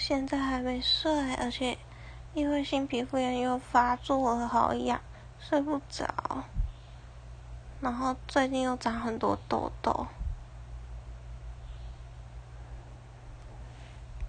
现在还没睡，而且因为新皮肤炎又发作了，好痒，睡不着。然后最近又长很多痘痘。